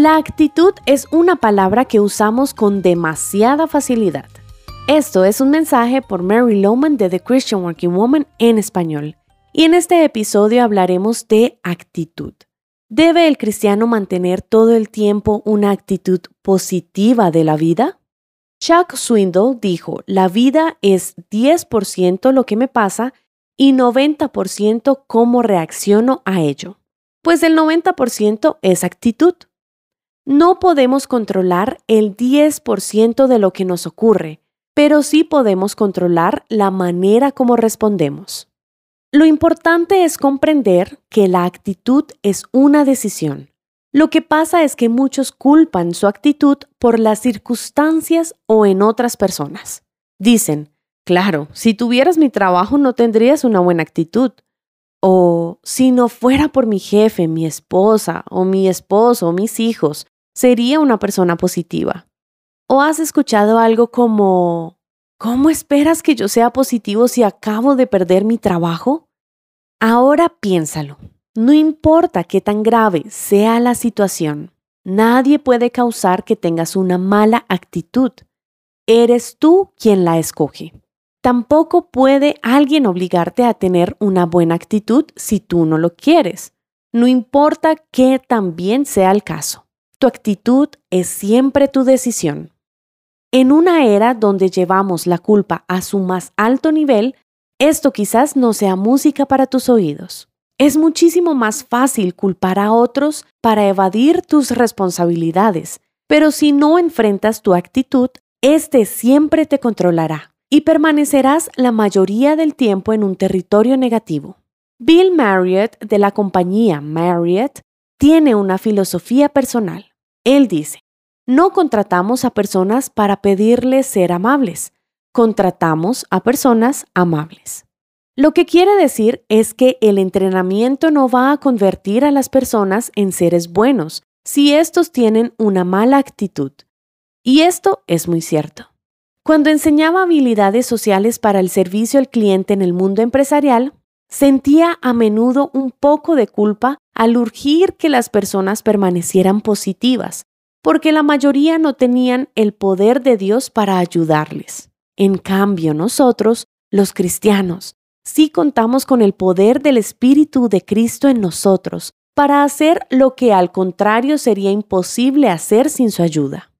La actitud es una palabra que usamos con demasiada facilidad. Esto es un mensaje por Mary Lowman de The Christian Working Woman en español. Y en este episodio hablaremos de actitud. ¿Debe el cristiano mantener todo el tiempo una actitud positiva de la vida? Chuck Swindoll dijo, la vida es 10% lo que me pasa y 90% cómo reacciono a ello. Pues el 90% es actitud. No podemos controlar el 10% de lo que nos ocurre, pero sí podemos controlar la manera como respondemos. Lo importante es comprender que la actitud es una decisión. Lo que pasa es que muchos culpan su actitud por las circunstancias o en otras personas. Dicen, claro, si tuvieras mi trabajo no tendrías una buena actitud. O si no fuera por mi jefe, mi esposa, o mi esposo, o mis hijos, sería una persona positiva. ¿O has escuchado algo como, ¿cómo esperas que yo sea positivo si acabo de perder mi trabajo? Ahora piénsalo. No importa qué tan grave sea la situación, nadie puede causar que tengas una mala actitud. Eres tú quien la escoge. Tampoco puede alguien obligarte a tener una buena actitud si tú no lo quieres. No importa qué tan bien sea el caso. Tu actitud es siempre tu decisión. En una era donde llevamos la culpa a su más alto nivel, esto quizás no sea música para tus oídos. Es muchísimo más fácil culpar a otros para evadir tus responsabilidades, pero si no enfrentas tu actitud, este siempre te controlará y permanecerás la mayoría del tiempo en un territorio negativo. Bill Marriott de la compañía Marriott tiene una filosofía personal. Él dice, no contratamos a personas para pedirles ser amables, contratamos a personas amables. Lo que quiere decir es que el entrenamiento no va a convertir a las personas en seres buenos si estos tienen una mala actitud. Y esto es muy cierto. Cuando enseñaba habilidades sociales para el servicio al cliente en el mundo empresarial, sentía a menudo un poco de culpa al urgir que las personas permanecieran positivas, porque la mayoría no tenían el poder de Dios para ayudarles. En cambio, nosotros, los cristianos, sí contamos con el poder del Espíritu de Cristo en nosotros para hacer lo que al contrario sería imposible hacer sin su ayuda.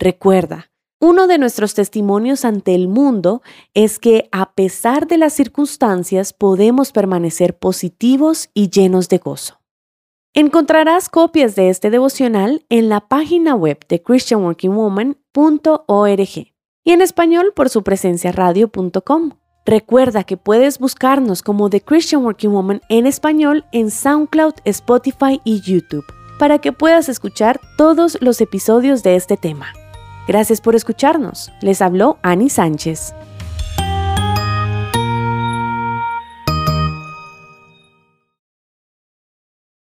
Recuerda, uno de nuestros testimonios ante el mundo es que a pesar de las circunstancias podemos permanecer positivos y llenos de gozo. Encontrarás copias de este devocional en la página web de christianworkingwoman.org y en español por su presencia radio.com. Recuerda que puedes buscarnos como The Christian Working Woman en español en SoundCloud, Spotify y YouTube para que puedas escuchar todos los episodios de este tema. Gracias por escucharnos. Les habló Annie Sánchez.